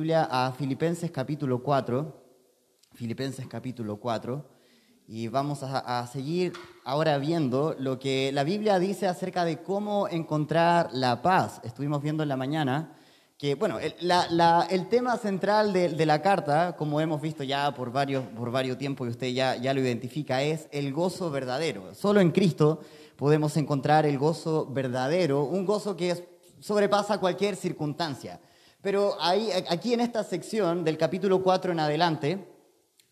Biblia a Filipenses capítulo 4, Filipenses capítulo 4, y vamos a, seguir ahora viendo lo que la Biblia dice acerca de cómo encontrar la paz. Estuvimos viendo en la mañana que, bueno, el, tema central de, la carta, como hemos visto ya por varios, por varios tiempos y usted ya, ya lo identifica, es el gozo verdadero. Solo en Cristo podemos encontrar el gozo verdadero, un gozo que sobrepasa cualquier circunstancia. Pero aquí en esta sección del capítulo 4 en adelante,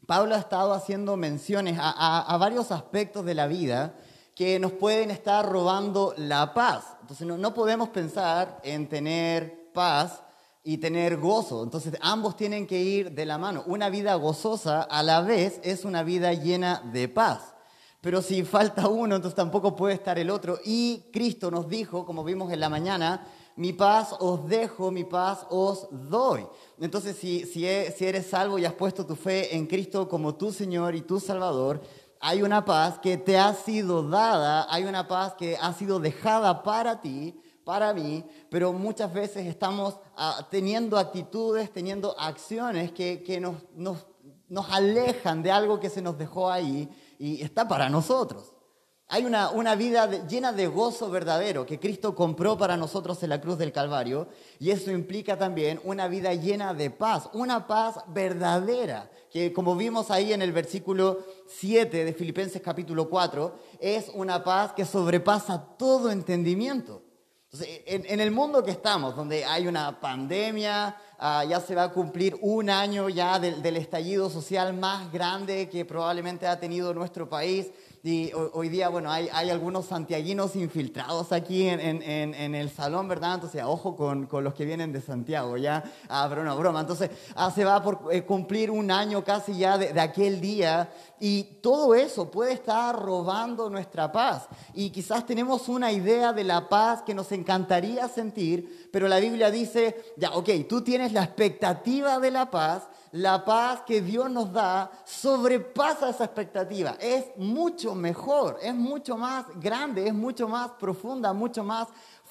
Pablo ha estado haciendo menciones a, varios aspectos de la vida que nos pueden estar robando la paz. Entonces no, podemos pensar en tener paz y tener gozo. Entonces ambos tienen que ir de la mano. Una vida gozosa a la vez es una vida llena de paz. Pero si falta uno, entonces tampoco puede estar el otro. Y Cristo nos dijo, como vimos en la mañana, mi paz os dejo, mi paz os doy. Entonces, si, si, eres salvo y has puesto tu fe en Cristo como tu Señor y tu Salvador, hay una paz que te ha sido dada, hay una paz que ha sido dejada para ti, para mí, pero muchas veces estamos ah, teniendo actitudes, teniendo acciones que, que nos, nos, nos alejan de algo que se nos dejó ahí y está para nosotros. Hay una, una vida llena de gozo verdadero que Cristo compró para nosotros en la cruz del Calvario y eso implica también una vida llena de paz, una paz verdadera, que como vimos ahí en el versículo 7 de Filipenses capítulo 4, es una paz que sobrepasa todo entendimiento. Entonces, en, el mundo que estamos, donde hay una pandemia, ah, ya se va a cumplir un año ya del, del estallido social más grande que probablemente ha tenido nuestro país, y hoy día, bueno, hay, hay algunos santiaguinos infiltrados aquí en, en, el salón, ¿verdad? Entonces, ojo con, con, los que vienen de Santiago, ¿ya? Ah, broma, broma. Entonces, ah, se va por eh, cumplir un año casi ya de, de, aquel día y todo eso puede estar robando nuestra paz. Y quizás tenemos una idea de la paz que nos encantaría sentir, pero la Biblia dice, ya, ok, tú tienes la expectativa de la paz, la paz que Dios nos da sobrepasa esa expectativa. Es mucho mejor, es mucho más grande, es mucho más profunda, mucho más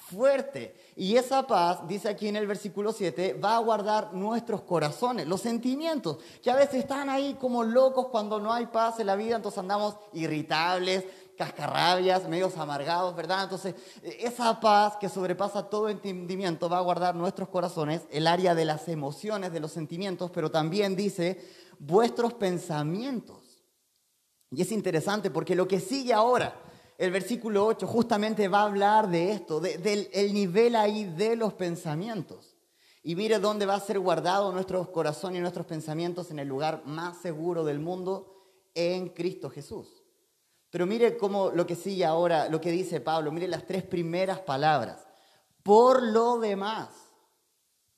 fuerte. Y esa paz, dice aquí en el versículo 7, va a guardar nuestros corazones, los sentimientos, que a veces están ahí como locos cuando no hay paz en la vida, entonces andamos irritables, cascarrabias, medios amargados, ¿verdad? Entonces, esa paz que sobrepasa todo entendimiento va a guardar nuestros corazones, el área de las emociones, de los sentimientos, pero también dice vuestros pensamientos. Y es interesante porque lo que sigue ahora, el versículo 8, justamente va a hablar de esto, del nivel ahí de los pensamientos. Y mire dónde va a ser guardado nuestro corazón y nuestros pensamientos en el lugar más seguro del mundo, en Cristo Jesús. Pero mire cómo lo que sigue ahora, lo que dice Pablo, mire las tres primeras palabras. Por lo demás.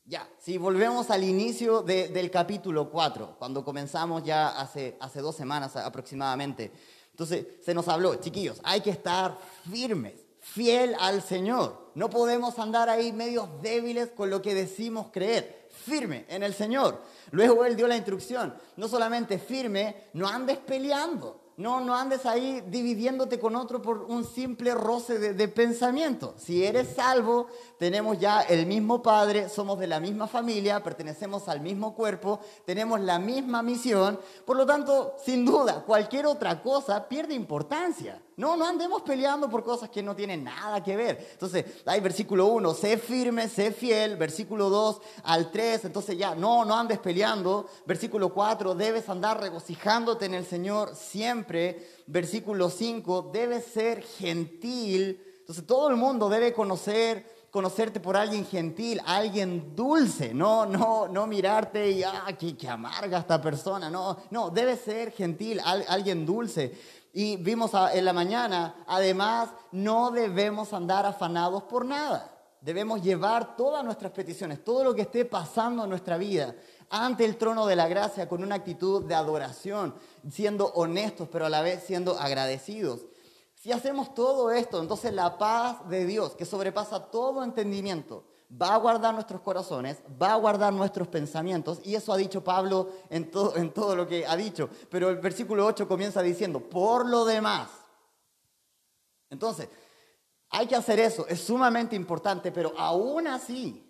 Ya, si volvemos al inicio del capítulo 4, cuando comenzamos ya hace, hace dos semanas aproximadamente. Entonces se nos habló, chiquillos, hay que estar firmes, fiel al Señor. No podemos andar ahí medios débiles con lo que decimos creer. Firme en el Señor. Luego Él dio la instrucción, no solamente firme, no andes peleando. No, no andes ahí dividiéndote con otro por un simple roce de, pensamiento. Si eres salvo, tenemos ya el mismo Padre, somos de la misma familia, pertenecemos al mismo cuerpo, tenemos la misma misión. Por lo tanto, sin duda, cualquier otra cosa pierde importancia. No, no andemos peleando por cosas que no tienen nada que ver. Entonces, hay versículo 1, sé firme, sé fiel. Versículo 2 al 3, entonces ya, no, no andes peleando. Versículo 4, debes andar regocijándote en el Señor siempre. Versículo 5, debes ser gentil. Entonces, todo el mundo debe conocer conocerte por alguien gentil, alguien dulce, no, no, no mirarte y, ah, qué, amarga esta persona, no, no, debe ser gentil, alguien dulce. Y vimos en la mañana, además, no debemos andar afanados por nada. Debemos llevar todas nuestras peticiones, todo lo que esté pasando en nuestra vida, ante el trono de la gracia con una actitud de adoración, siendo honestos, pero a la vez siendo agradecidos. Si hacemos todo esto, entonces la paz de Dios, que sobrepasa todo entendimiento, va a guardar nuestros corazones, va a guardar nuestros pensamientos, y eso ha dicho Pablo en todo, en todo lo que ha dicho. Pero el versículo 8 comienza diciendo, por lo demás. Entonces, hay que hacer eso, es sumamente importante, pero aún así,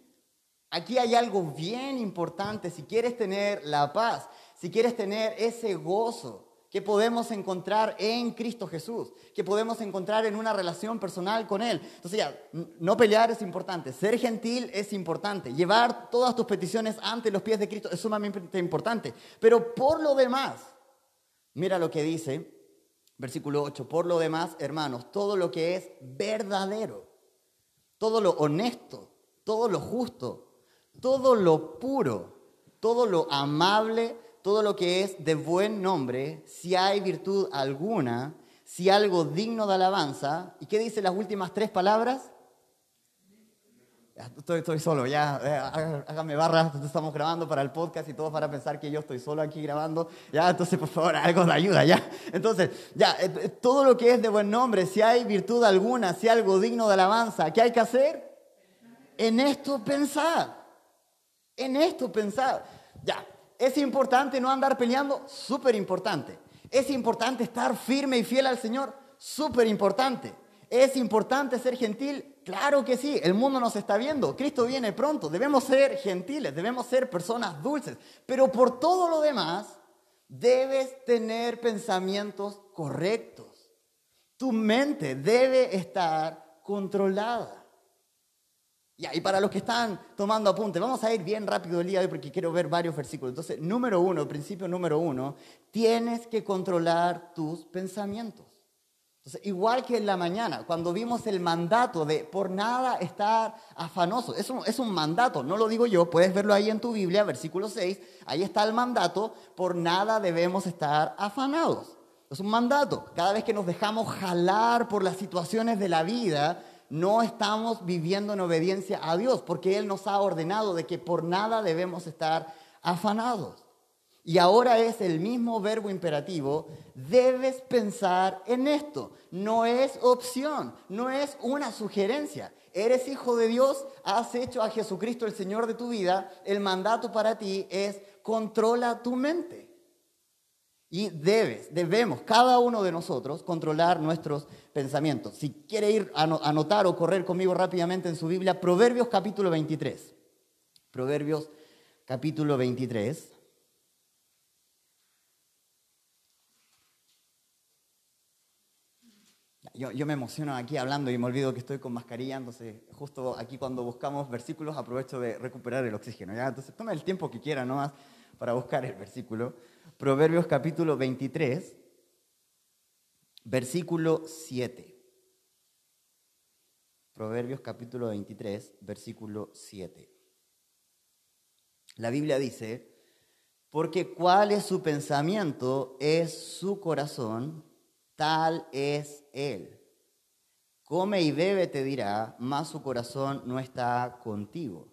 Aquí hay algo bien importante. Si quieres tener la paz, si quieres tener ese gozo que podemos encontrar en Cristo Jesús, que podemos encontrar en una relación personal con Él. Entonces ya, no pelear es importante, ser gentil es importante, llevar todas tus peticiones ante los pies de Cristo es sumamente importante. Pero por lo demás, mira lo que dice versículo 8, por lo demás, hermanos, todo lo que es verdadero, todo lo honesto, todo lo justo, todo lo puro, todo lo amable, todo lo que es de buen nombre, si hay virtud alguna, si algo digno de alabanza. ¿Y qué dice las últimas tres palabras? Estoy, estoy solo, ya, eh, hágame barras, estamos grabando para el podcast y todos van a pensar que yo estoy solo aquí grabando, ya, entonces por favor, algo de ayuda, ya. Entonces, ya, eh, eh, todo lo que es de buen nombre, si hay virtud alguna, si hay algo digno de alabanza, ¿qué hay que hacer? En esto pensar, en esto pensar. Ya, es importante no andar peleando, súper importante. Es importante estar firme y fiel al Señor, súper importante. ¿Es importante ser gentil? Claro que sí, el mundo nos está viendo, Cristo viene pronto, debemos ser gentiles, debemos ser personas dulces, pero por todo lo demás debes tener pensamientos correctos. Tu mente debe estar controlada. Y para los que están tomando apunte, vamos a ir bien rápido el día de hoy porque quiero ver varios versículos. Entonces, número uno, principio número uno, tienes que controlar tus pensamientos igual que en la mañana, cuando vimos el mandato de por nada estar afanoso, es un, es un mandato, no lo digo yo, puedes verlo ahí en tu Biblia, versículo 6, ahí está el mandato, por nada debemos estar afanados. Es un mandato, cada vez que nos dejamos jalar por las situaciones de la vida, no estamos viviendo en obediencia a Dios, porque Él nos ha ordenado de que por nada debemos estar afanados. Y ahora es el mismo verbo imperativo, debes pensar en esto. No es opción, no es una sugerencia. Eres hijo de Dios, has hecho a Jesucristo el Señor de tu vida. El mandato para ti es controla tu mente. Y debes, debemos, cada uno de nosotros, controlar nuestros pensamientos. Si quiere ir a anotar o correr conmigo rápidamente en su Biblia, Proverbios capítulo 23. Proverbios capítulo 23. yo, me emociono aquí hablando y me olvido que estoy con mascarilla, entonces justo aquí cuando buscamos versículos aprovecho de recuperar el oxígeno. ¿ya? Entonces toma el tiempo que quiera nomás para buscar el versículo. Proverbios capítulo 23, versículo 7. Proverbios capítulo 23, versículo 7. La Biblia dice, porque cuál es su pensamiento es su corazón tal es Él. Come y bebe, te dirá, mas su corazón no está contigo.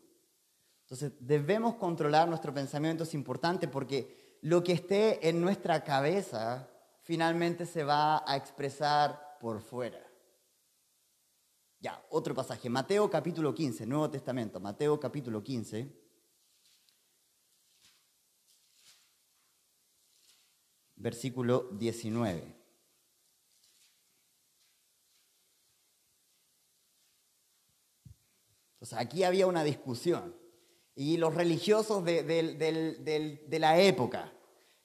Entonces debemos controlar nuestro pensamiento, es importante porque lo que esté en nuestra cabeza finalmente se va a expresar por fuera. Ya, otro pasaje, Mateo capítulo 15, Nuevo Testamento, Mateo capítulo 15. Versículo 19. aquí había una discusión y los religiosos de, la época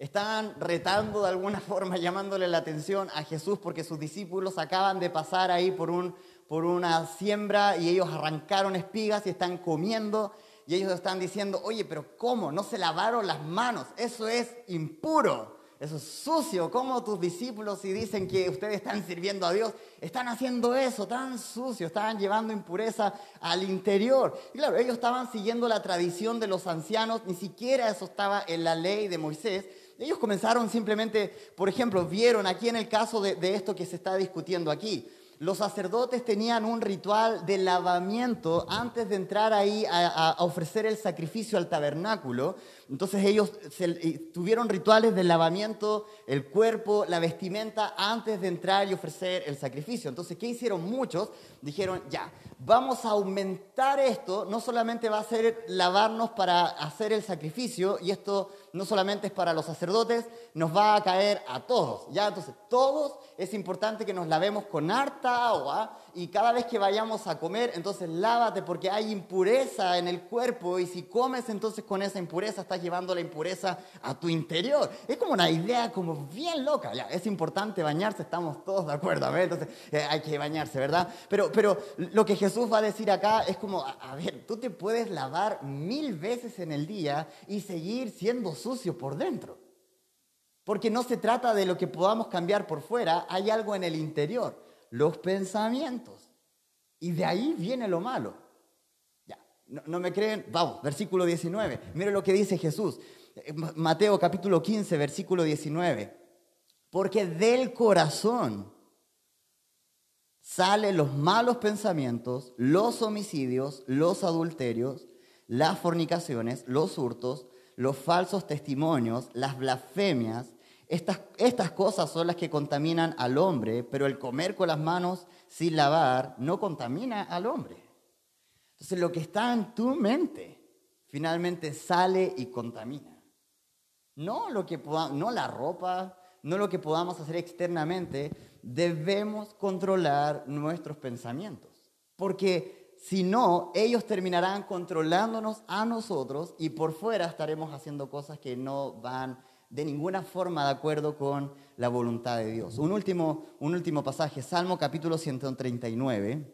estaban retando de alguna forma, llamándole la atención a Jesús porque sus discípulos acaban de pasar ahí por, un, por una siembra y ellos arrancaron espigas y están comiendo y ellos están diciendo, oye, pero ¿cómo? No se lavaron las manos, eso es impuro. Eso es sucio. ¿Cómo tus discípulos, si dicen que ustedes están sirviendo a Dios, están haciendo eso tan sucio? Estaban llevando impureza al interior. Y claro, ellos estaban siguiendo la tradición de los ancianos, ni siquiera eso estaba en la ley de Moisés. Ellos comenzaron simplemente, por ejemplo, vieron aquí en el caso de, esto que se está discutiendo aquí los sacerdotes tenían un ritual de lavamiento antes de entrar ahí a, ofrecer el sacrificio al tabernáculo. Entonces ellos tuvieron rituales de lavamiento, el cuerpo, la vestimenta, antes de entrar y ofrecer el sacrificio. Entonces, ¿qué hicieron muchos? Dijeron, ya, vamos a aumentar esto, no solamente va a ser lavarnos para hacer el sacrificio, y esto no solamente es para los sacerdotes, nos va a caer a todos. ¿ya? Entonces, todos es importante que nos lavemos con harta agua y cada vez que vayamos a comer, entonces lávate porque hay impureza en el cuerpo y si comes entonces con esa impureza estás llevando la impureza a tu interior. Es como una idea como bien loca. Ya, es importante bañarse, estamos todos de acuerdo, a ver, entonces eh, hay que bañarse, ¿verdad? Pero, pero lo que Jesús va a decir acá es como, a ver, tú te puedes lavar mil veces en el día y seguir siendo sucio por dentro. Porque no se trata de lo que podamos cambiar por fuera, hay algo en el interior, los pensamientos. Y de ahí viene lo malo. Ya, no, me creen, vamos, versículo 19. Mire lo que dice Jesús. Eh, Mateo capítulo 15, versículo 19. Porque del corazón salen los malos pensamientos, los homicidios, los adulterios, las fornicaciones, los hurtos, los falsos testimonios, las blasfemias. Estas, estas cosas son las que contaminan al hombre, pero el comer con las manos sin lavar no contamina al hombre. Entonces lo que está en tu mente finalmente sale y contamina. No, lo que no la ropa, no lo que podamos hacer externamente, debemos controlar nuestros pensamientos. Porque si no, ellos terminarán controlándonos a nosotros y por fuera estaremos haciendo cosas que no van de ninguna forma de acuerdo con la voluntad de Dios. Un último, un último pasaje, Salmo capítulo 139.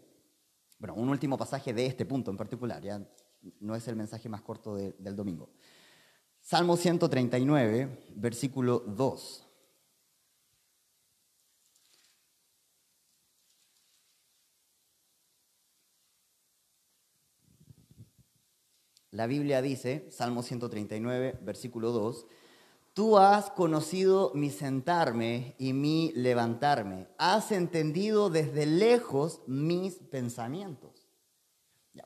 Bueno, un último pasaje de este punto en particular, ya no es el mensaje más corto del domingo. Salmo 139, versículo 2. La Biblia dice, Salmo 139, versículo 2, Tú has conocido mi sentarme y mi levantarme. Has entendido desde lejos mis pensamientos.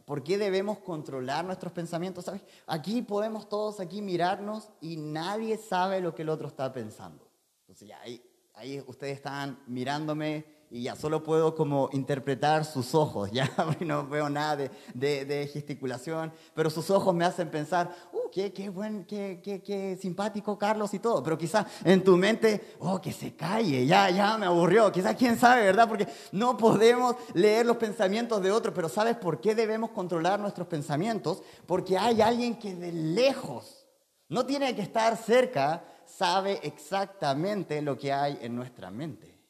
¿Por qué debemos controlar nuestros pensamientos? ¿Sabes? Aquí podemos todos aquí mirarnos y nadie sabe lo que el otro está pensando. Entonces ya ahí, ahí ustedes están mirándome y ya solo puedo como interpretar sus ojos, ya no veo nada de, de, gesticulación, pero sus ojos me hacen pensar, uh, qué, qué buen, qué, qué, qué, simpático Carlos y todo, pero quizá en tu mente, oh, que se calle, ya, ya me aburrió, quizá quién sabe, ¿verdad? Porque no podemos leer los pensamientos de otros, pero ¿sabes por qué debemos controlar nuestros pensamientos? Porque hay alguien que de lejos, no tiene que estar cerca, sabe exactamente lo que hay en nuestra mente.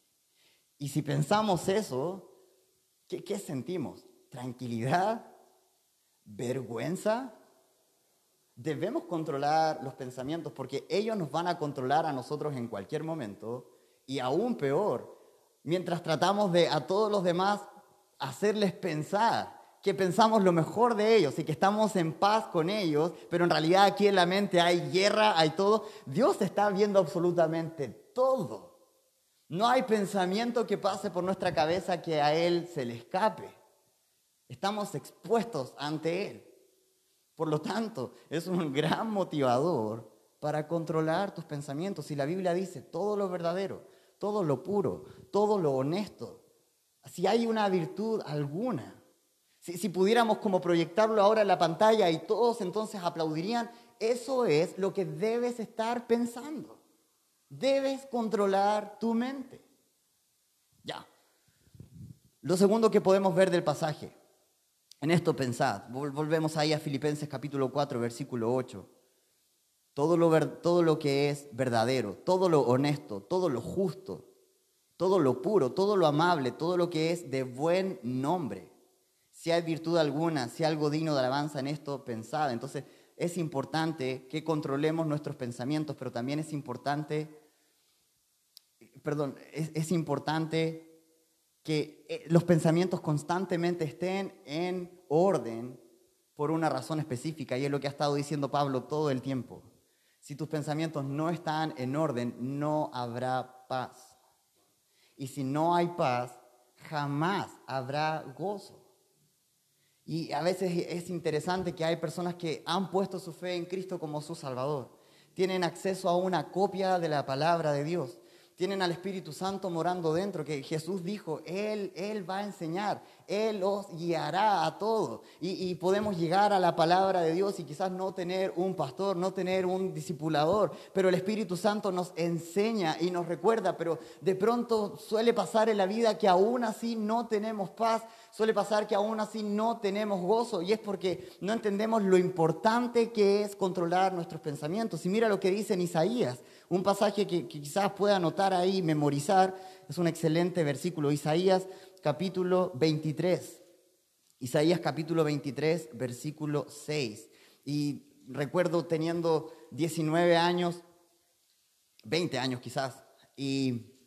Y si pensamos eso, ¿qué, sentimos? ¿Tranquilidad? ¿Vergüenza? Debemos controlar los pensamientos porque ellos nos van a controlar a nosotros en cualquier momento y aún peor, mientras tratamos de a todos los demás hacerles pensar que pensamos lo mejor de ellos y que estamos en paz con ellos, pero en realidad aquí en la mente hay guerra, hay todo, Dios está viendo absolutamente todo. No hay pensamiento que pase por nuestra cabeza que a Él se le escape. Estamos expuestos ante Él. Por lo tanto, es un gran motivador para controlar tus pensamientos. Y la Biblia dice todo lo verdadero, todo lo puro, todo lo honesto. Si hay una virtud alguna, si, si pudiéramos como proyectarlo ahora en la pantalla y todos entonces aplaudirían, eso es lo que debes estar pensando. Debes controlar tu mente. Ya. Lo segundo que podemos ver del pasaje. En esto pensad. Volvemos ahí a Filipenses capítulo 4, versículo 8. Todo lo, todo lo que es verdadero, todo lo honesto, todo lo justo, todo lo puro, todo lo amable, todo lo que es de buen nombre. Si hay virtud alguna, si hay algo digno de alabanza en esto, pensad. Entonces es importante que controlemos nuestros pensamientos, pero también es importante perdón, es, importante que eh, los pensamientos constantemente estén en orden por una razón específica, y es lo que ha estado diciendo Pablo todo el tiempo. Si tus pensamientos no están en orden, no habrá paz. Y si no hay paz, jamás habrá gozo. Y a veces es interesante que hay personas que han puesto su fe en Cristo como su Salvador. Tienen acceso a una copia de la palabra de Dios tienen al Espíritu Santo morando dentro, que Jesús dijo, Él, Él va a enseñar, Él los guiará a todo. Y, podemos llegar a la palabra de Dios y quizás no tener un pastor, no tener un discipulador, pero el Espíritu Santo nos enseña y nos recuerda, pero de pronto suele pasar en la vida que aún así no tenemos paz, suele pasar que aún así no tenemos gozo y es porque no entendemos lo importante que es controlar nuestros pensamientos. Y mira lo que dice en Isaías, un pasaje que, quizás pueda anotar ahí, memorizar, es un excelente versículo, Isaías capítulo 23. Isaías capítulo 23, versículo 6. Y recuerdo teniendo 19 años, 20 años quizás, y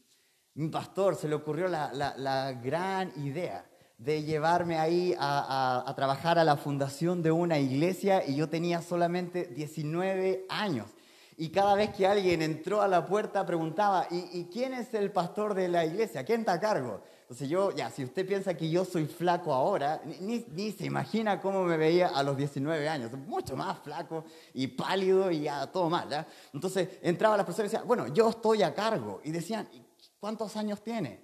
mi pastor se le ocurrió la gran idea de llevarme ahí a, trabajar a la fundación de una iglesia y yo tenía solamente 19 años. Y cada vez que alguien entró a la puerta preguntaba, ¿y, quién es el pastor de la iglesia? ¿Quién está a cargo? Entonces yo, ya, si usted piensa que yo soy flaco ahora, ni, ni, se imagina cómo me veía a los 19 años, mucho más flaco y pálido y ya todo mal. ¿ya? Entonces entraba la persona y decía, bueno, yo estoy a cargo. Y decían, ¿cuántos años tiene?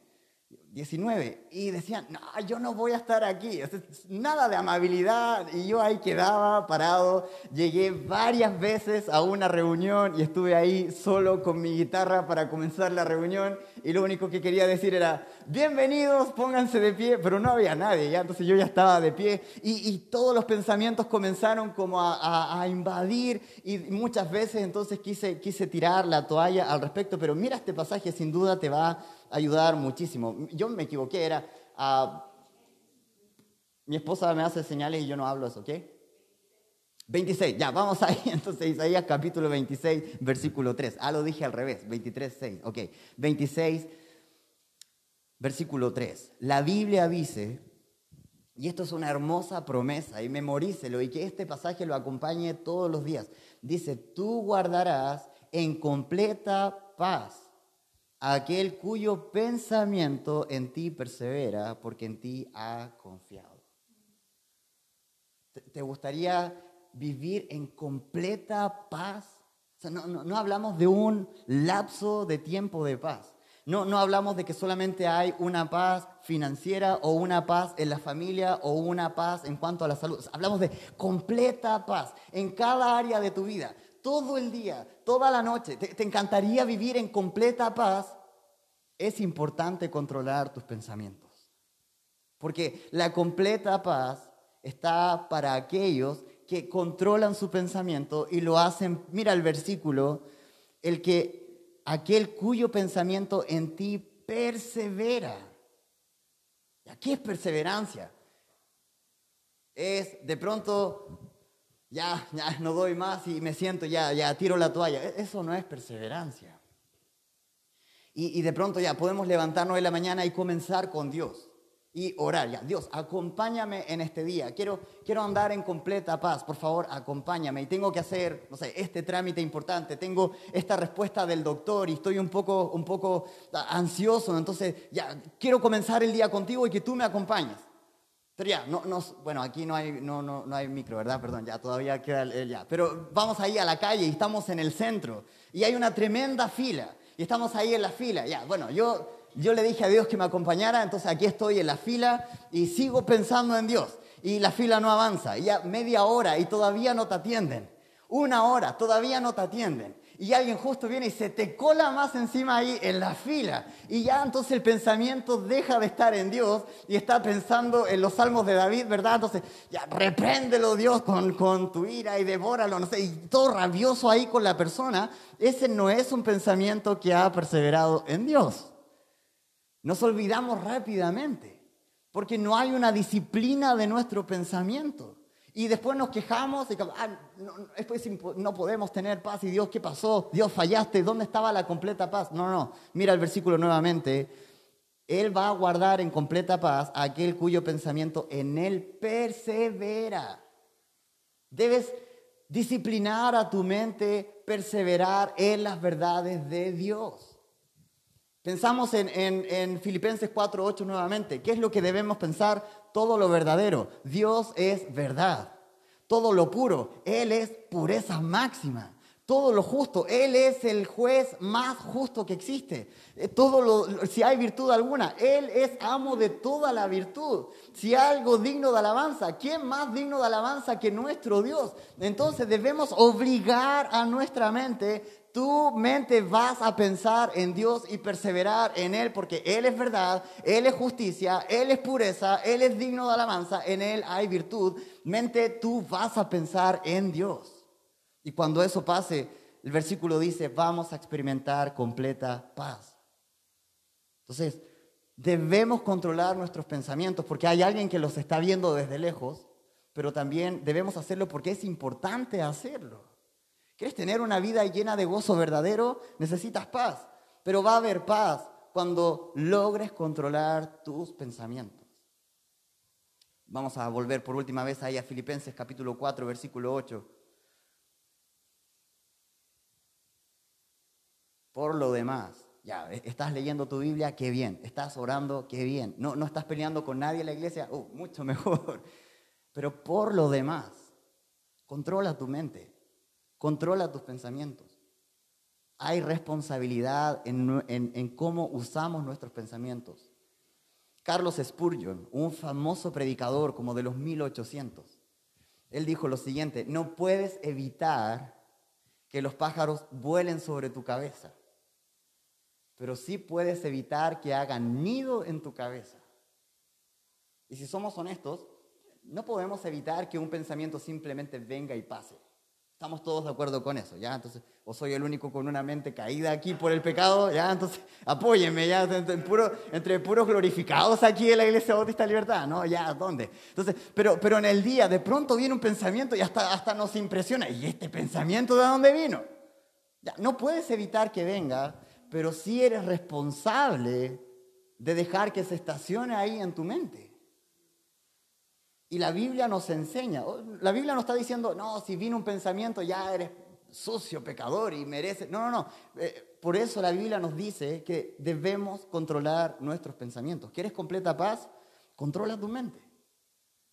19 y decían, no, yo no voy a estar aquí, nada de amabilidad y yo ahí quedaba parado, llegué varias veces a una reunión y estuve ahí solo con mi guitarra para comenzar la reunión y lo único que quería decir era, bienvenidos, pónganse de pie, pero no había nadie, ya entonces yo ya estaba de pie y, todos los pensamientos comenzaron como a, a, invadir y muchas veces entonces quise, quise tirar la toalla al respecto, pero mira este pasaje, sin duda te va a ayudar muchísimo. Yo me equivoqué, era, uh, mi esposa me hace señales y yo no hablo eso, ¿ok? 26, ya, vamos ahí, entonces Isaías capítulo 26, versículo 3. Ah, lo dije al revés, 23, 6, ok. 26, versículo 3. La Biblia dice, y esto es una hermosa promesa, y memorícelo, y que este pasaje lo acompañe todos los días. Dice, tú guardarás en completa paz aquel cuyo pensamiento en ti persevera porque en ti ha confiado. ¿Te gustaría vivir en completa paz? no, hablamos de un lapso de tiempo de paz. No, no hablamos de que solamente hay una paz financiera o una paz en la familia o una paz en cuanto a la salud. Hablamos de completa paz en cada área de tu vida todo el día, toda la noche, te, encantaría vivir en completa paz, es importante controlar tus pensamientos. Porque la completa paz está para aquellos que controlan su pensamiento y lo hacen, mira el versículo, el que aquel cuyo pensamiento en ti persevera. ¿Qué es perseverancia? Es de pronto ya, ya no doy más y me siento, ya, ya tiro la toalla. E-, eso no es perseverancia. Y, y, de pronto ya podemos levantarnos en la mañana y comenzar con Dios y orar. Ya, Dios, acompáñame en este día. Quiero, quiero andar en completa paz. Por favor, acompáñame. Y tengo que hacer, no sé, este trámite importante. Tengo esta respuesta del doctor y estoy un poco, un poco ansioso. Entonces, ya, quiero comenzar el día contigo y que tú me acompañes. No, no, bueno, aquí no hay, no, no, no hay micro, ¿verdad? Perdón, ya todavía queda el, ya. Pero vamos ahí a la calle y estamos en el centro y hay una tremenda fila y estamos ahí en la fila. Ya, bueno, yo, yo le dije a Dios que me acompañara, entonces aquí estoy en la fila y sigo pensando en Dios y la fila no avanza. Ya media hora y todavía no te atienden. Una hora, todavía no te atienden y alguien justo viene y se te cola más encima ahí en la fila. Y ya entonces el pensamiento deja de estar en Dios y está pensando en los salmos de David, ¿verdad? Entonces, ya repréndelo Dios con, con tu ira y devóralo, no sé, y todo rabioso ahí con la persona. Ese no es un pensamiento que ha perseverado en Dios. Nos olvidamos rápidamente porque no hay una disciplina de nuestro pensamiento. Y después nos quejamos y ah, no, podemos tener paz. Y Dios, ¿qué pasó? Dios, fallaste. ¿Dónde estaba la completa paz? No, no. Mira el versículo nuevamente. Él va a guardar en completa paz aquel cuyo pensamiento en él persevera. Debes disciplinar a tu mente, perseverar en las verdades de Dios. Pensamos en, en, en Filipenses 4.8 nuevamente. ¿Qué es lo que debemos pensar? todo lo verdadero. Dios es verdad. Todo lo puro. Él es pureza máxima. todo lo justo. Él es el juez más justo que existe. Eh, todo lo, si hay virtud alguna, Él es amo de toda la virtud. Si hay algo digno de alabanza, ¿quién más digno de alabanza que nuestro Dios? Entonces debemos obligar a nuestra mente tu mente vas a pensar en Dios y perseverar en Él porque Él es verdad, Él es justicia, Él es pureza, Él es digno de alabanza, en Él hay virtud. Mente, tú vas a pensar en Dios. Y cuando eso pase, el versículo dice, vamos a experimentar completa paz. Entonces, debemos controlar nuestros pensamientos porque hay alguien que los está viendo desde lejos, pero también debemos hacerlo porque es importante hacerlo. ¿Quieres tener una vida llena de gozo verdadero? Necesitas paz. Pero va a haber paz cuando logres controlar tus pensamientos. Vamos a volver por última vez ahí a Filipenses capítulo 4, versículo 8. Por lo demás, ya, e, estás leyendo tu Biblia, qué bien. Estás orando, qué bien. No, no estás peleando con nadie en la iglesia, uh, mucho mejor. Pero por lo demás, controla tu mente. Controla tus pensamientos. Hay responsabilidad en, cómo usamos nuestros pensamientos. Carlos Spurgeon, un famoso predicador como de los 1800, él dijo lo siguiente, no puedes evitar que los pájaros vuelen sobre tu cabeza, pero sí puedes evitar que hagan nido en tu cabeza. Y si somos honestos, no podemos evitar que un pensamiento simplemente venga y pase. Estamos todos de acuerdo con eso, ¿ya? Entonces, o soy el único con una mente caída aquí por el pecado, ¿ya? Entonces, apóyenme, ¿ya? Entre, puro, entre puros glorificados aquí en la Iglesia Bautista Libertad, ¿no? ¿Ya? ¿Dónde? Entonces, pero, pero en el día, de pronto viene un pensamiento y hasta, hasta nos impresiona. ¿Y este pensamiento de dónde vino? Ya, no puedes evitar que venga, pero sí eres responsable de dejar que se estacione ahí en tu mente. Y la Biblia nos enseña, la Biblia no está diciendo, no, si vino un pensamiento ya eres sucio, pecador y mereces. No, no, no. Eh, por eso la Biblia nos dice que debemos controlar nuestros pensamientos. ¿Quieres completa paz? Controla tu mente.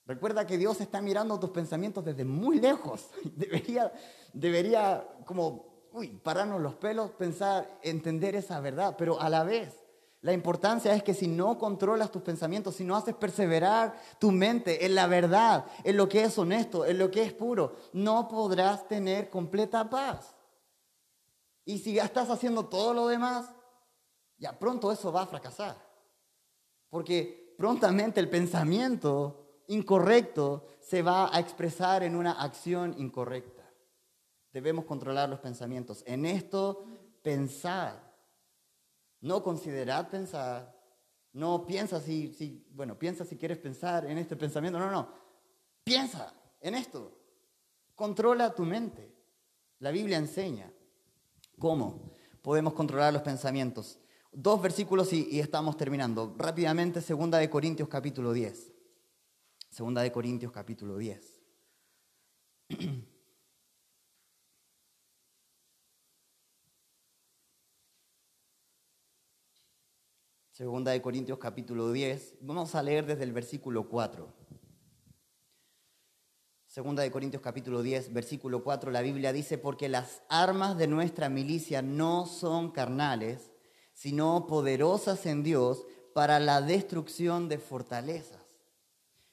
Recuerda que Dios está mirando tus pensamientos desde muy lejos. Debería, debería como, uy, pararnos los pelos, pensar, entender esa verdad, pero a la vez la importancia es que si no controlas tus pensamientos, si no haces perseverar tu mente en la verdad, en lo que es honesto, en lo que es puro, no podrás tener completa paz. Y si ya estás haciendo todo lo demás, ya pronto eso va a fracasar. Porque prontamente el pensamiento incorrecto se va a expresar en una acción incorrecta. Debemos controlar los pensamientos. En esto, pensar no considerar pensar, no piensa si, si, bueno, piensa si quieres pensar en este pensamiento, no, no, piensa en esto, controla tu mente. La Biblia enseña cómo podemos controlar los pensamientos. Dos versículos y, y estamos terminando. Rápidamente, segunda de Corintios capítulo 10. Segunda de Corintios capítulo 10. Segunda de Corintios capítulo 10. Vamos a leer desde el versículo 4. Segunda de Corintios capítulo 10, versículo 4, la Biblia dice, porque las armas de nuestra milicia no son carnales, sino poderosas en Dios para la destrucción de fortalezas.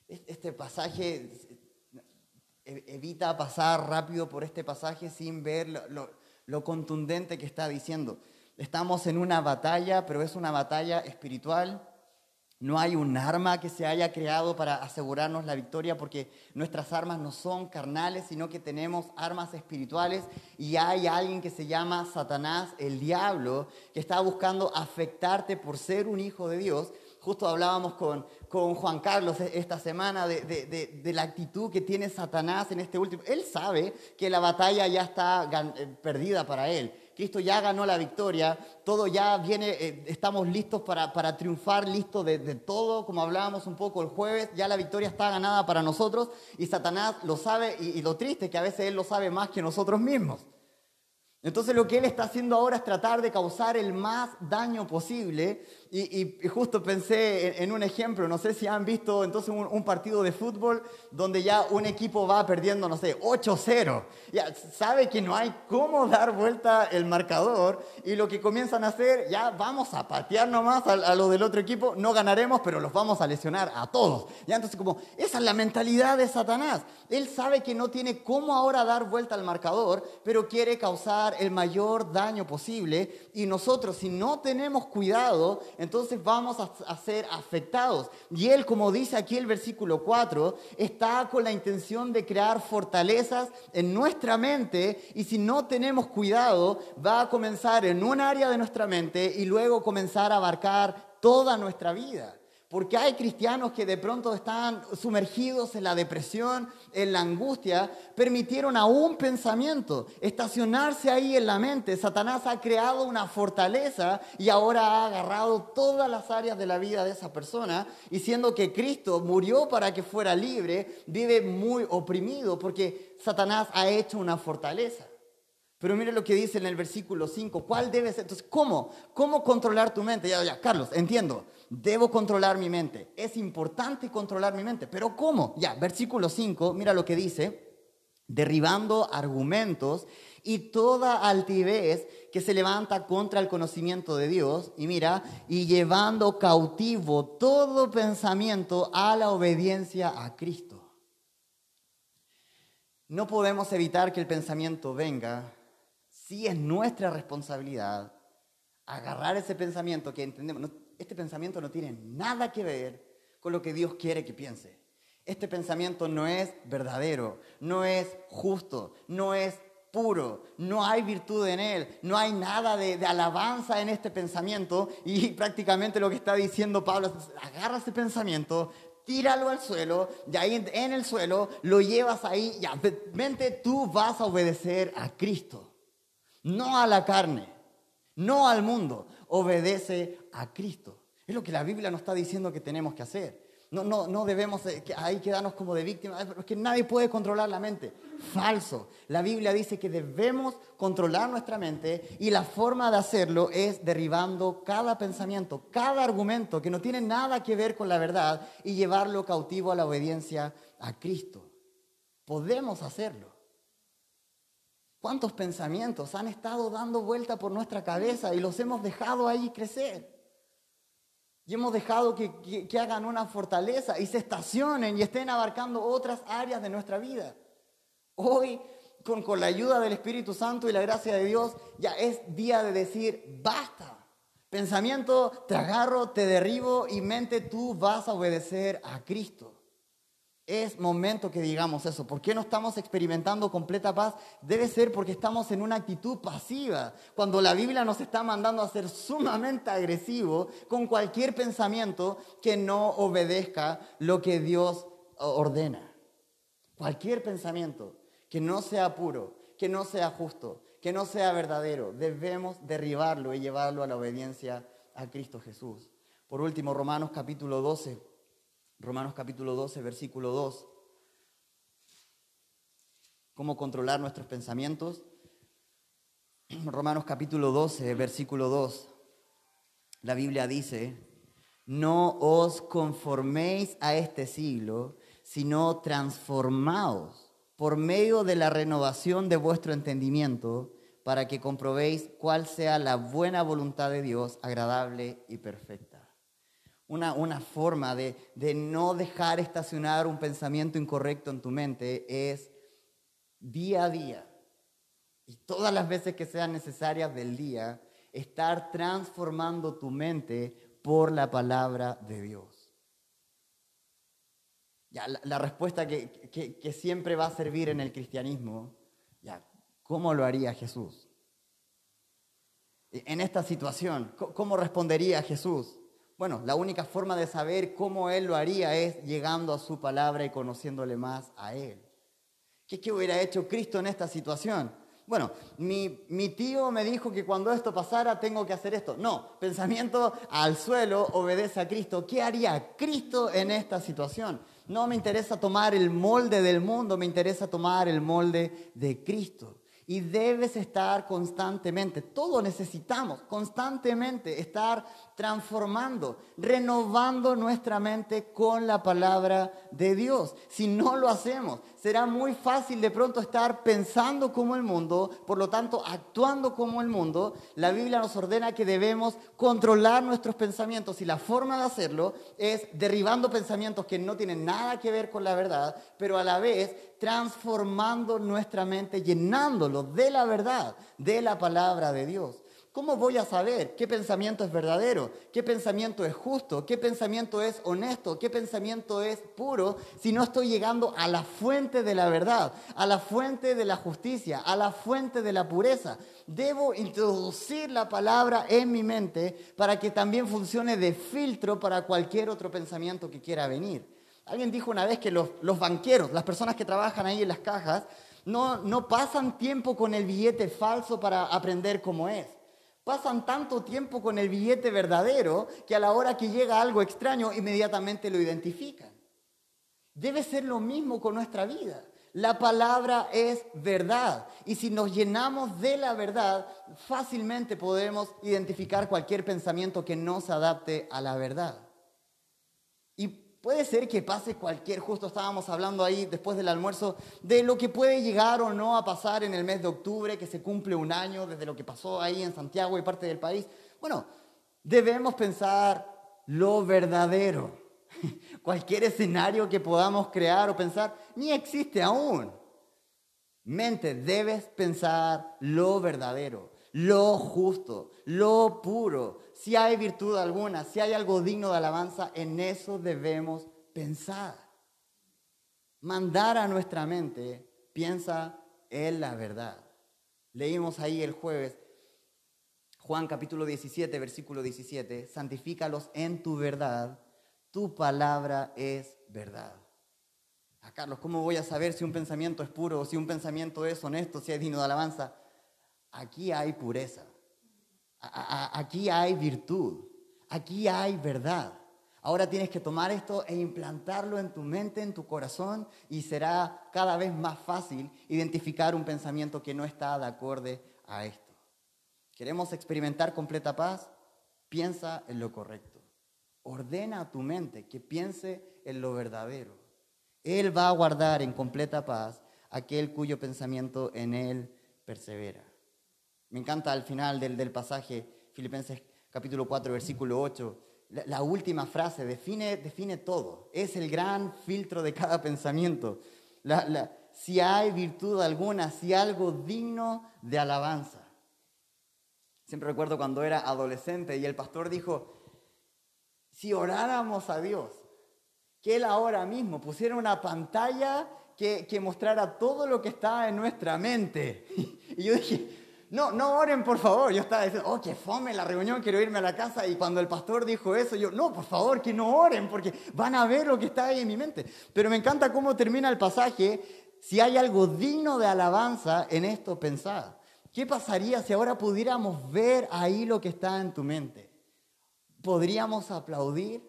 Este pasaje, evita pasar rápido por este pasaje sin ver lo contundente que está diciendo. Estamos en una batalla, pero es una batalla espiritual. No hay un arma que se haya creado para asegurarnos la victoria porque nuestras armas no son carnales, sino que tenemos armas espirituales y hay alguien que se llama Satanás, el diablo, que está buscando afectarte por ser un hijo de Dios. Justo hablábamos con, con Juan Carlos esta semana de, de, la actitud que tiene Satanás en este último. Él sabe que la batalla ya está eh, perdida para él Cristo ya ganó la victoria, todo ya viene, eh, estamos listos para, para triunfar, listos de, todo, como hablábamos un poco el jueves, ya la victoria está ganada para nosotros y Satanás lo sabe y, lo triste es que a veces él lo sabe más que nosotros mismos. Entonces lo que él está haciendo ahora es tratar de causar el más daño posible. Y, justo pensé en, un ejemplo, no sé si han visto entonces un, partido de fútbol donde ya un equipo va perdiendo, no sé, 8-0. Ya sabe que no hay cómo dar vuelta el marcador y lo que comienzan a hacer, ya vamos a patear nomás a, a lo del otro equipo, no ganaremos, pero los vamos a lesionar a todos. Ya entonces como, esa es la mentalidad de Satanás. Él sabe que no tiene cómo ahora dar vuelta al marcador, pero quiere causar el mayor daño posible y nosotros si no tenemos cuidado, entonces vamos a, ser afectados. Y él, como dice aquí el versículo 4, está con la intención de crear fortalezas en nuestra mente y si no tenemos cuidado, va a comenzar en un área de nuestra mente y luego comenzar a abarcar toda nuestra vida. Porque hay cristianos que de pronto están sumergidos en la depresión, en la angustia, permitieron a un pensamiento estacionarse ahí en la mente. Satanás ha creado una fortaleza y ahora ha agarrado todas las áreas de la vida de esa persona y siendo que Cristo murió para que fuera libre, vive muy oprimido porque Satanás ha hecho una fortaleza. Pero mire lo que dice en el versículo 5. ¿Cuál debe ser? Entonces, ¿cómo? ¿Cómo controlar tu mente? Ya, ya, Carlos, entiendo. Debo controlar mi mente. Es importante controlar mi mente. Pero ¿cómo? Ya, versículo 5, mira lo que dice. Derribando argumentos y toda altivez que se levanta contra el conocimiento de Dios. Y mira, y llevando cautivo todo pensamiento a la obediencia a Cristo. No podemos evitar que el pensamiento venga sí es nuestra responsabilidad agarrar ese pensamiento que entendemos. Este pensamiento no tiene nada que ver con lo que Dios quiere que piense. Este pensamiento no es verdadero, no es justo, no es puro, no hay virtud en él, no hay nada de, alabanza en este pensamiento y prácticamente lo que está diciendo Pablo es, agarra ese pensamiento, tíralo al suelo y ahí en el suelo lo llevas ahí, ya, mente tú vas a obedecer a Cristo no a la carne, no al mundo, obedece a Cristo. Es lo que la Biblia nos está diciendo que tenemos que hacer. No, no, no debemos eh, ahí quedarnos como de víctimas, es que nadie puede controlar la mente. Falso. La Biblia dice que debemos controlar nuestra mente y la forma de hacerlo es derribando cada pensamiento, cada argumento que no tiene nada que ver con la verdad y llevarlo cautivo a la obediencia a Cristo. Podemos hacerlo. ¿Cuántos pensamientos han estado dando vuelta por nuestra cabeza y los hemos dejado ahí crecer? Y hemos dejado que, hagan una fortaleza y se estacionen y estén abarcando otras áreas de nuestra vida. Hoy, con, con la ayuda del Espíritu Santo y la gracia de Dios, ya es día de decir, basta. Pensamiento, te agarro, te derribo y mente, tú vas a obedecer a Cristo. Es momento que digamos eso. ¿Por qué no estamos experimentando completa paz? Debe ser porque estamos en una actitud pasiva. Cuando la Biblia nos está mandando a ser sumamente agresivo con cualquier pensamiento que no obedezca lo que Dios ordena. Cualquier pensamiento que no sea puro, que no sea justo, que no sea verdadero, debemos derribarlo y llevarlo a la obediencia a Cristo Jesús. Por último, Romanos capítulo 12 Romanos capítulo 12, versículo 2. ¿Cómo controlar nuestros pensamientos? Romanos capítulo 12, versículo 2. La Biblia dice, no os conforméis a este siglo, sino transformaos por medio de la renovación de vuestro entendimiento, para que comprobéis cuál sea la buena voluntad de Dios, agradable y perfecta una, forma de, de no dejar estacionar un pensamiento incorrecto en tu mente es día a día, y todas las veces que sean necesarias del día, estar transformando tu mente por la palabra de Dios. Ya, la, respuesta que, que, siempre va a servir en el cristianismo, ya, ¿cómo lo haría Jesús? En esta situación, ¿cómo respondería Jesús? Bueno, la única forma de saber cómo Él lo haría es llegando a su palabra y conociéndole más a Él. ¿Qué, qué hubiera hecho Cristo en esta situación? Bueno, mi, mi, tío me dijo que cuando esto pasara tengo que hacer esto. No, pensamiento al suelo obedece a Cristo. ¿Qué haría Cristo en esta situación? No me interesa tomar el molde del mundo, me interesa tomar el molde de Cristo. Y debes estar constantemente, todos necesitamos constantemente estar transformando, renovando nuestra mente con la palabra de Dios. Si no lo hacemos, será muy fácil de pronto estar pensando como el mundo, por lo tanto actuando como el mundo. La Biblia nos ordena que debemos controlar nuestros pensamientos y la forma de hacerlo es derribando pensamientos que no tienen nada que ver con la verdad, pero a la vez transformando nuestra mente, llenándolo de la verdad, de la palabra de Dios. ¿Cómo voy a saber qué pensamiento es verdadero, qué pensamiento es justo, qué pensamiento es honesto, qué pensamiento es puro si no estoy llegando a la fuente de la verdad, a la fuente de la justicia, a la fuente de la pureza? Debo introducir la palabra en mi mente para que también funcione de filtro para cualquier otro pensamiento que quiera venir. Alguien dijo una vez que los, banqueros, las personas que trabajan ahí en las cajas, no, no pasan tiempo con el billete falso para aprender cómo es. Pasan tanto tiempo con el billete verdadero que a la hora que llega algo extraño inmediatamente lo identifican. Debe ser lo mismo con nuestra vida. La palabra es verdad y si nos llenamos de la verdad, fácilmente podemos identificar cualquier pensamiento que no se adapte a la verdad. Puede ser que pase cualquier, justo estábamos hablando ahí después del almuerzo, de lo que puede llegar o no a pasar en el mes de octubre, que se cumple un año desde lo que pasó ahí en Santiago y parte del país. Bueno, debemos pensar lo verdadero. Cualquier escenario que podamos crear o pensar ni existe aún. Mente, debes pensar lo verdadero, lo justo, lo puro, si hay virtud alguna, si hay algo digno de alabanza, en eso debemos pensar. Mandar a nuestra mente, piensa en la verdad. Leímos ahí el jueves, Juan capítulo 17, versículo 17, santifícalos en tu verdad, tu palabra es verdad. A ah, Carlos, ¿cómo voy a saber si un pensamiento es puro, si un pensamiento es honesto, si es digno de alabanza? Aquí hay pureza aquí hay virtud, aquí hay verdad. Ahora tienes que tomar esto e implantarlo en tu mente, en tu corazón, y será cada vez más fácil identificar un pensamiento que no está de acorde a esto. ¿Queremos experimentar completa paz? Piensa en lo correcto. Ordena a tu mente que piense en lo verdadero. Él va a guardar en completa paz aquel cuyo pensamiento en él persevera. Me encanta al final del, pasaje, Filipenses capítulo 4, versículo 8, la, última frase define, define todo. Es el gran filtro de cada pensamiento. si hay virtud alguna, si algo digno de alabanza. Siempre recuerdo cuando era adolescente y el pastor dijo, si oráramos a Dios, que Él ahora mismo pusiera una pantalla que, que mostrara todo lo que está en nuestra mente. Y yo dije, no, no oren, por favor. Yo estaba diciendo, oh, qué fome la reunión, quiero irme a la casa. Y cuando el pastor dijo eso, yo, no, por favor, que no oren, porque van a ver lo que está ahí en mi mente. Pero me encanta cómo termina el pasaje. Si hay algo digno de alabanza en esto, pensad. ¿Qué pasaría si ahora pudiéramos ver ahí lo que está en tu mente? ¿Podríamos aplaudir?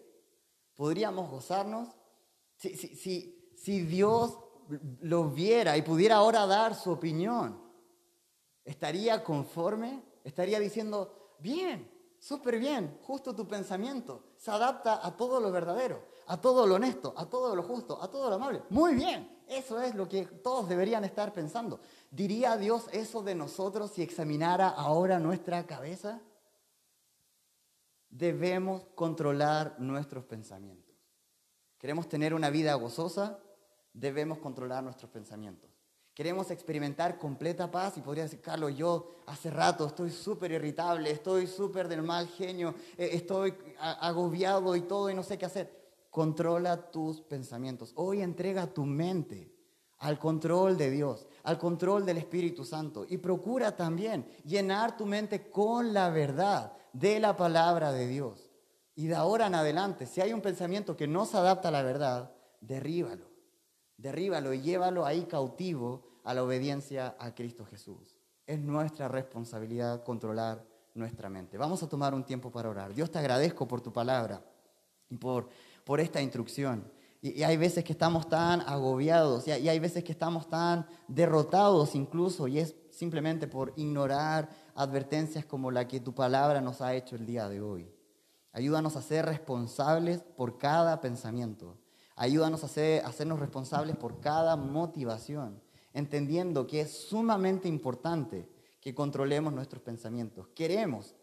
¿Podríamos gozarnos? Si, si, si Dios lo viera y pudiera ahora dar su opinión estaría conforme, estaría diciendo, bien, súper bien, justo tu pensamiento, se adapta a todo lo verdadero, a todo lo honesto, a todo lo justo, a todo lo amable. Muy bien, eso es lo que todos deberían estar pensando. ¿Diría Dios eso de nosotros si examinara ahora nuestra cabeza? Debemos controlar nuestros pensamientos. ¿Queremos tener una vida gozosa? Debemos controlar nuestros pensamientos. Queremos experimentar completa paz y podría decir, Carlos, yo hace rato estoy súper irritable, estoy súper del mal genio, eh, estoy agobiado y todo y no sé qué hacer. Controla tus pensamientos. Hoy entrega tu mente al control de Dios, al control del Espíritu Santo y procura también llenar tu mente con la verdad de la palabra de Dios. Y de ahora en adelante, si hay un pensamiento que no se adapta a la verdad, derríbalo derríbalo y llévalo ahí cautivo a la obediencia a Cristo Jesús. Es nuestra responsabilidad controlar nuestra mente. Vamos a tomar un tiempo para orar. Dios te agradezco por tu palabra y por, por esta instrucción. Y, hay veces que estamos tan agobiados y, hay veces que estamos tan derrotados incluso y es simplemente por ignorar advertencias como la que tu palabra nos ha hecho el día de hoy. Ayúdanos a ser responsables por cada pensamiento. Ayúdanos a, ser, a hacernos responsables por cada motivación, entendiendo que es sumamente importante que controlemos nuestros pensamientos. Queremos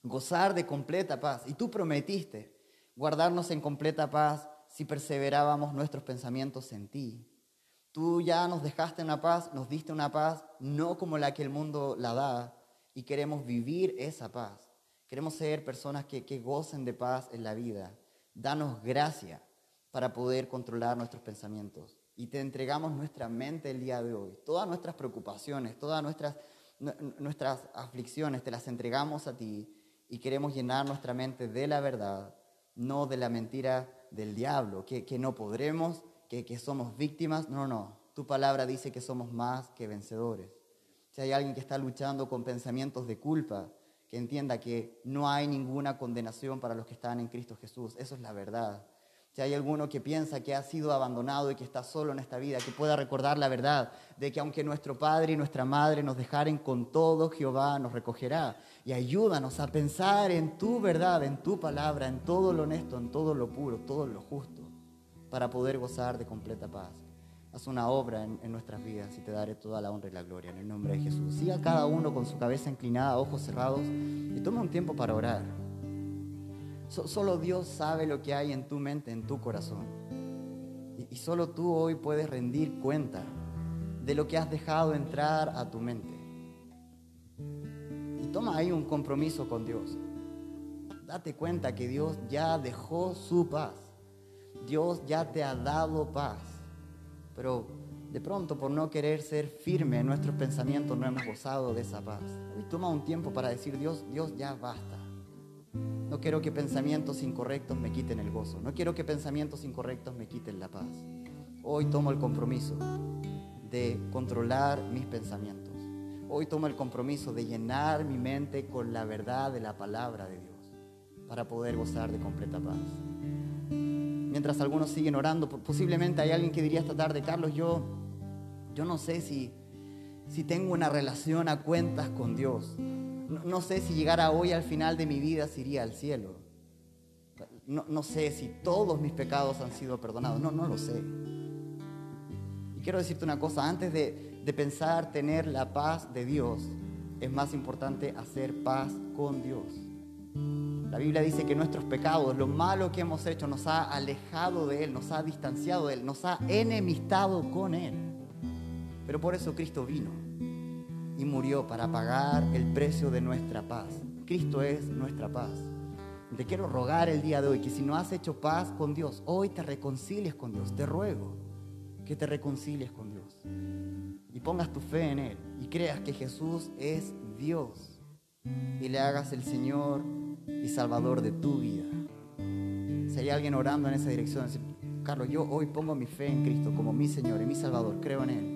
gozar de completa paz y tú prometiste guardarnos en completa paz si perseverábamos nuestros pensamientos en ti. Tú ya nos dejaste una paz, nos diste una paz, no como la que el mundo la da, y queremos vivir esa paz. Queremos ser personas que, que gocen de paz en la vida. Danos gracia para poder controlar nuestros pensamientos. Y te entregamos nuestra mente el día de hoy. Todas nuestras preocupaciones, todas nuestras, nuestras aflicciones, te las entregamos a ti y queremos llenar nuestra mente de la verdad, no de la mentira del diablo, que, que no podremos, que, que somos víctimas. No, no, tu palabra dice que somos más que vencedores. Si hay alguien que está luchando con pensamientos de culpa, que entienda que no hay ninguna condenación para los que están en Cristo Jesús. Eso es la verdad. Si hay alguno que piensa que ha sido abandonado y que está solo en esta vida, que pueda recordar la verdad de que aunque nuestro padre y nuestra madre nos dejaren con todo, Jehová nos recogerá. Y ayúdanos a pensar en tu verdad, en tu palabra, en todo lo honesto, en todo lo puro, todo lo justo, para poder gozar de completa paz. Haz una obra en, nuestras vidas y te daré toda la honra y la gloria en el nombre de Jesús. Siga cada uno con su cabeza inclinada, ojos cerrados y toma un tiempo para orar solo Dios sabe lo que hay en tu mente, en tu corazón. Y, y solo tú hoy puedes rendir cuenta de lo que has dejado entrar a tu mente. Y toma ahí un compromiso con Dios. Date cuenta que Dios ya dejó su paz. Dios ya te ha dado paz. Pero de pronto por no querer ser firme en nuestros pensamientos no hemos gozado de esa paz. Hoy toma un tiempo para decir, Dios, Dios ya basta. No quiero que pensamientos incorrectos me quiten el gozo. No quiero que pensamientos incorrectos me quiten la paz. Hoy tomo el compromiso de controlar mis pensamientos. Hoy tomo el compromiso de llenar mi mente con la verdad de la palabra de Dios para poder gozar de completa paz. Mientras algunos siguen orando, posiblemente hay alguien que diría esta tarde, Carlos, yo, yo no sé si, si tengo una relación a cuentas con Dios. No, sé si llegara hoy al final de mi vida si iría al cielo. No, sé si todos mis pecados han sido perdonados. No, no lo sé. Y quiero decirte una cosa, antes de, de pensar tener la paz de Dios, es más importante hacer paz con Dios. La Biblia dice que nuestros pecados, lo malo que hemos hecho, nos ha alejado de Él, nos ha distanciado de Él, nos ha enemistado con Él. Pero por eso Cristo vino y murió para pagar el precio de nuestra paz. Cristo es nuestra paz. Te quiero rogar el día de hoy que si no has hecho paz con Dios, hoy te reconcilies con Dios. Te ruego que te reconcilies con Dios y pongas tu fe en Él y creas que Jesús es Dios y le hagas el Señor y Salvador de tu vida. Si hay alguien orando en esa dirección, Carlos, yo hoy pongo mi fe en Cristo como mi Señor y mi Salvador, creo en Él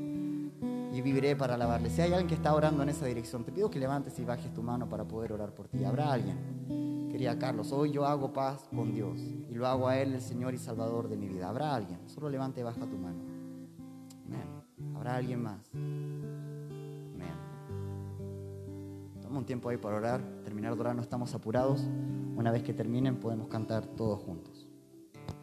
y viviré para alabarle. Si hay alguien que está orando en esa dirección, te pido que levantes y bajes tu mano para poder orar por ti. Habrá alguien. Quería Carlos, hoy yo hago paz con Dios y lo hago a Él, el Señor y Salvador de mi vida. Habrá alguien. Solo levante y baja tu mano. Amén. Habrá alguien más. Amén. Toma un tiempo ahí para orar. Terminar de orar, no estamos apurados. Una vez que terminen, podemos cantar todos juntos.